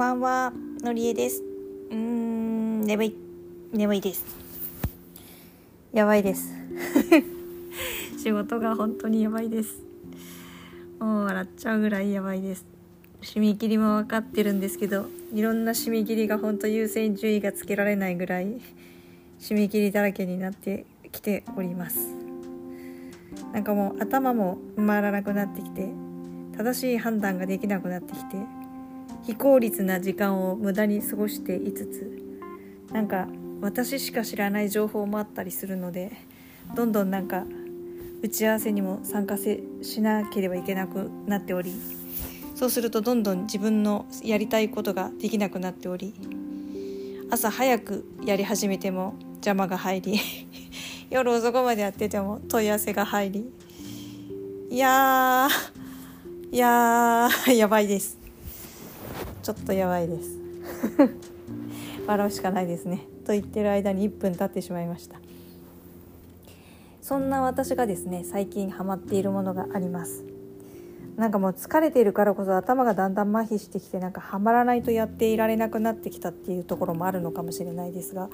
ばんは、のりえです。うーん、眠い、眠いです。やばいです。仕事が本当にやばいです。もう笑っちゃうぐらいやばいです。締め切りも分かってるんですけど、いろんな締め切りが本当優先順位がつけられないぐらい、締め切りだらけになってきております。なんかもう頭も回らなくなってきて、正しい判断ができなくなってきて、非効率な時間を無駄に過ごしていつつなんか私しか知らない情報もあったりするのでどんどんなんか打ち合わせにも参加せしなければいけなくなっておりそうするとどんどん自分のやりたいことができなくなっており朝早くやり始めても邪魔が入り 夜遅くまでやってても問い合わせが入りいやーいやーやばいです。ちょっとやばいです。笑うしかないですね。と言ってる間に1分経ってしまいました。そんな私がですね最近ハマっているものがあります。なんかもう疲れているからこそ頭がだんだん麻痺してきてなんかハマらないとやっていられなくなってきたっていうところもあるのかもしれないですが。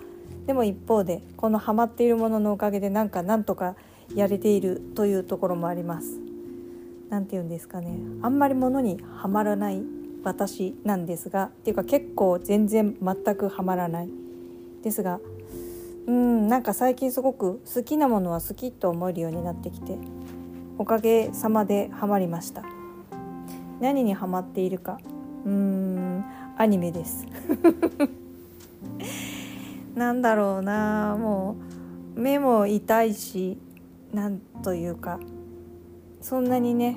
でも一方でこのハマっているもののおかげでなんかなんとかやれているというところもあります。なんて言うんですかね。あんまり物にはまらない私なんですがっていうか結構全然全くハマらない。ですがうんなんか最近すごく好きなものは好きと思えるようになってきておかげさまでハマりました。何にハマっているかうーんアニメです。なんだろうなもう目も痛いしなんというかそんなにね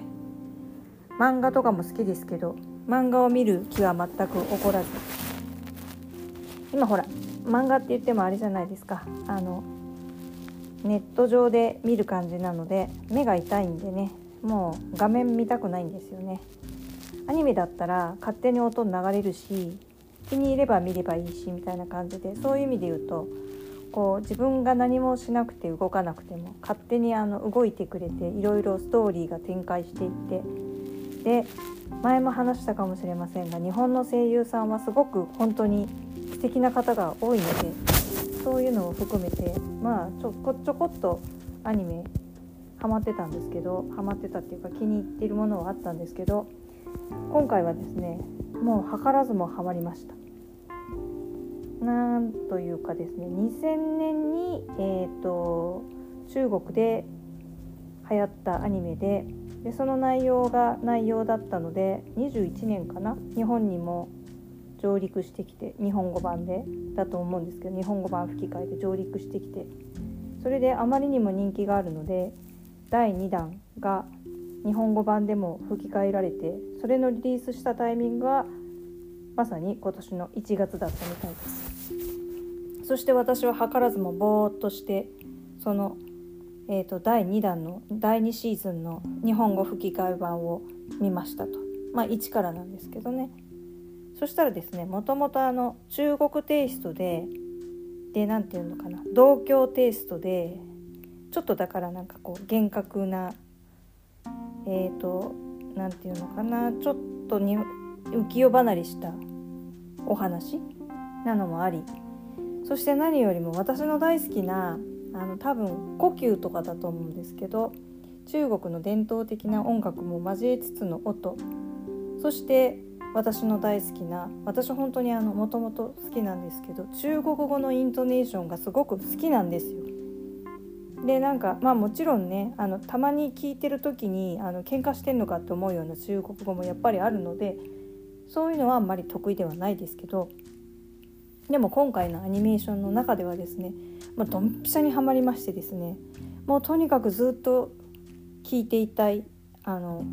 漫画とかも好きですけど漫画を見る気は全く起こらず。今ほら漫画って言ってもあれじゃないですか。あのネット上で見る感じなので目が痛いんでね。もう画面見たくないんですよね。アニメだったら勝手に音流れるし気に入れば見ればいいしみたいな感じでそういう意味で言うとこう自分が何もしなくて動かなくても勝手にあの動いてくれていろいろストーリーが展開していってで前も話したかもしれませんが日本の声優さんはすごく本当に素敵な方が多いのでそういうのを含めてまあちょこちょこっとアニメハマってたんですけどハマってたっていうか気に入っているものはあったんですけど今回はですねもう図らずもハマりました。なんというかですね2000年に、えーと、中国で流行ったアニメででその内容が内容だったので21年かな日本にも上陸してきて日本語版でだと思うんですけど日本語版吹き替えで上陸してきてそれであまりにも人気があるので第2弾が日本語版でも吹き替えられてそれのリリースしたタイミングがまさに今年の1月だったみたいです。そして私は図らずもぼーっとしてその、えーと、第2弾の第2シーズンの日本語吹き替え版を見ましたと。まあ1からなんですけどね。そしたらですねもともと中国テイストでで何て言うのかな同郷テイストでちょっとだからなんかこう厳格なえっ、ー、と何て言うのかなちょっとに浮世離れしたお話なのもあり。そして何よりも私の大好きなあの多分呼吸とかだと思うんですけど中国の伝統的な音楽も交えつつの音そして私の大好きな私本当にあのもともと好きなんですけど中国語のイントネーションがすごく好きなんですよ。でなんかまあもちろんねあのたまに聞いてる時にあの喧嘩してんのかって思うような中国語もやっぱりあるのでそういうのはあんまり得意ではないですけどでも今回のアニメーションの中ではですね、まあ、ドンピシャにはまりましてですね。もうとにかくずっと聴いていたい。あの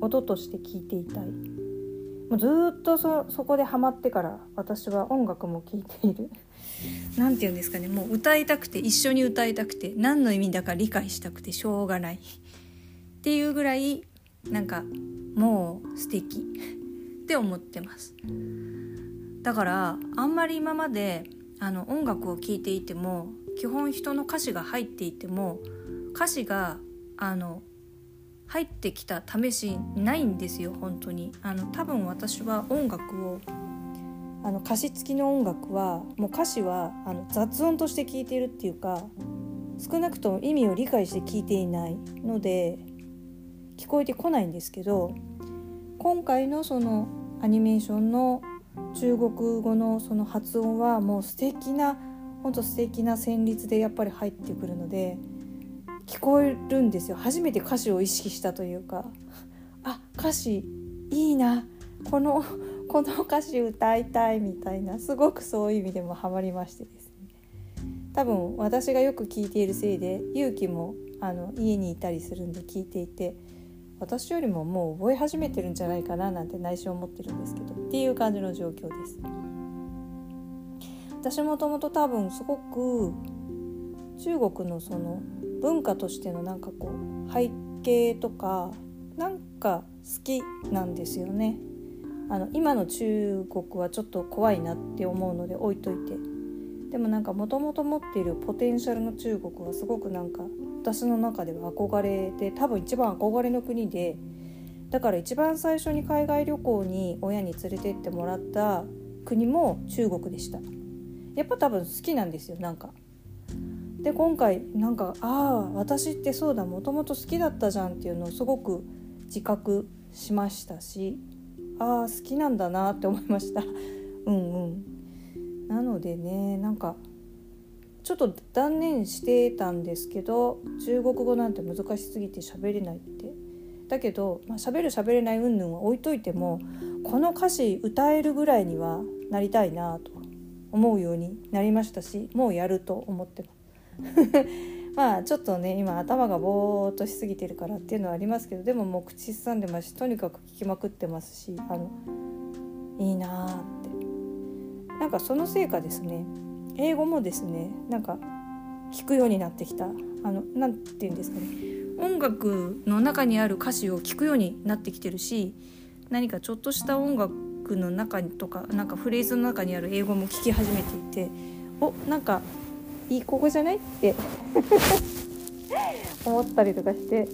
音として聴いていたい。もうずっとそそこでハマってから私は音楽も聴いている。何て言うんですかね。もう歌いたくて一緒に歌いたくて何の意味だか理解したくてしょうがない。っていうぐらいなんかもう素敵。って思ってます。だからあんまり今まであの音楽を聴いていても基本人の歌詞が入っていても歌詞があの入ってきた試しないんですよ本当に。あの多分私は音楽をあの歌詞付きの音楽はもう歌詞はあの雑音として聴いているっていうか少なくとも意味を理解して聞いていないので聞こえてこないんですけど今回のそのアニメーションの中国語のその発音はもう素敵なほんと素敵な旋律でやっぱり入ってくるので聞こえるんですよ。初めて歌詞を意識したというか。あ歌詞いいな。この この歌詞歌いたいみたいな。すごくそういう意味でもハマりましてですね。多分私がよく聞いているせいで勇気もあの家にいたりするんで聞いていて私よりももう覚え始めてるんじゃないかななんて内心思ってるんですけどっていう感じの状況です。私もともと多分すごく中国のその文化としてのなんかこう背景とかなんか好きなんですよね。あの今の中国はちょっと怖いなって思うので置いといてでもなんかもともと持っているポテンシャルの中国はすごくなんか私の中では憧れで多分一番憧れの国でだから一番最初に海外旅行に親に連れてってもらった国も中国でした。やっぱ多分好きなんですよなんか。で今回なんかああ私ってそうだもともと好きだったじゃんっていうのをすごく自覚しましたしああ好きなんだなって思いました。うんうん。なのでねなんかちょっと断念してたんですけど中国語なんて難しすぎて喋れないって。だけど、まあ、喋る喋れない云々は置いといてもこの歌詞歌えるぐらいにはなりたいなと思うようになりましたしもうやると思ってます。まあちょっとね今頭がぼーっとしすぎてるからっていうのはありますけどでももう口ずさんでますしとにかく聞きまくってますしあのいいなーって。なんかそのせいかですね。英語もですねなんか聞くようになってきた。あのなんて言うんですかね。音楽の中にある歌詞を聞くようになってきてるし何かちょっとした音楽の中とかなんかフレーズの中にある英語も聞き始めていておなんかいいここじゃないって 思ったりとかして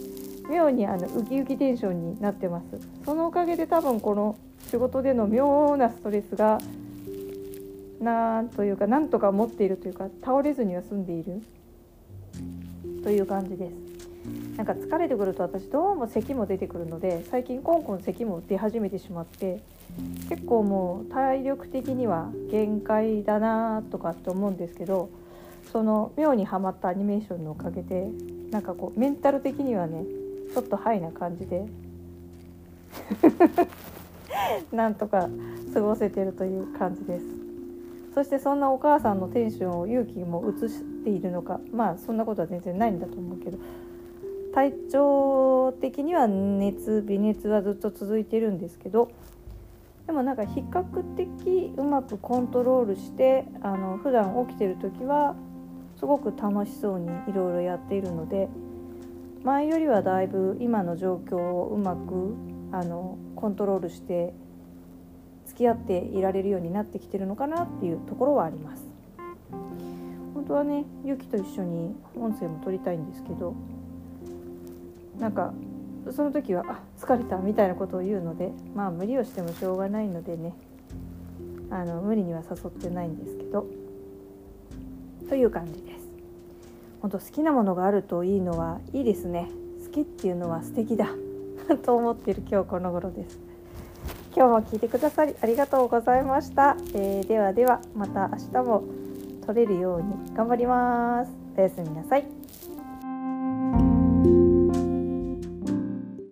妙にあのウキウキテンションになってます。そのおかげで多分この仕事での妙なストレスがなんというかなんとか持っているというか倒れずには済んでいる。という感じです。なんか疲れてくると私どうも咳も出てくるので最近コンコン咳も出始めてしまって結構もう体力的には限界だなとかって思うんですけどその妙にはまったアニメーションのおかげでなんかこうメンタル的にはねちょっとハイな感じで なんとか過ごせてるという感じです。そしてそんなお母さんのテンションを勇気も移しているのかまあそんなことは全然ないんだと思うけど体調的には熱微熱はずっと続いてるんですけどでもなんか比較的うまくコントロールしてあの普段起きてる時はすごく楽しそうにいろいろやっているので前よりはだいぶ今の状況をうまくあのコントロールして付き合っていられるようになってきてるのかなっていうところはあります。本当はねゆきと一緒に音声も撮りたいんですけどなんかその時は「あ疲れた」みたいなことを言うのでまあ無理をしてもしょうがないのでねあの無理には誘ってないんですけどという感じです。本当好きなものがあるといいのはいいですね。好きっていうのは素敵だ。と思ってる今日この頃です。今日も聞いてくださりありがとうございました、えー、ではではまた明日も撮れるように頑張ります。おやすみなさい。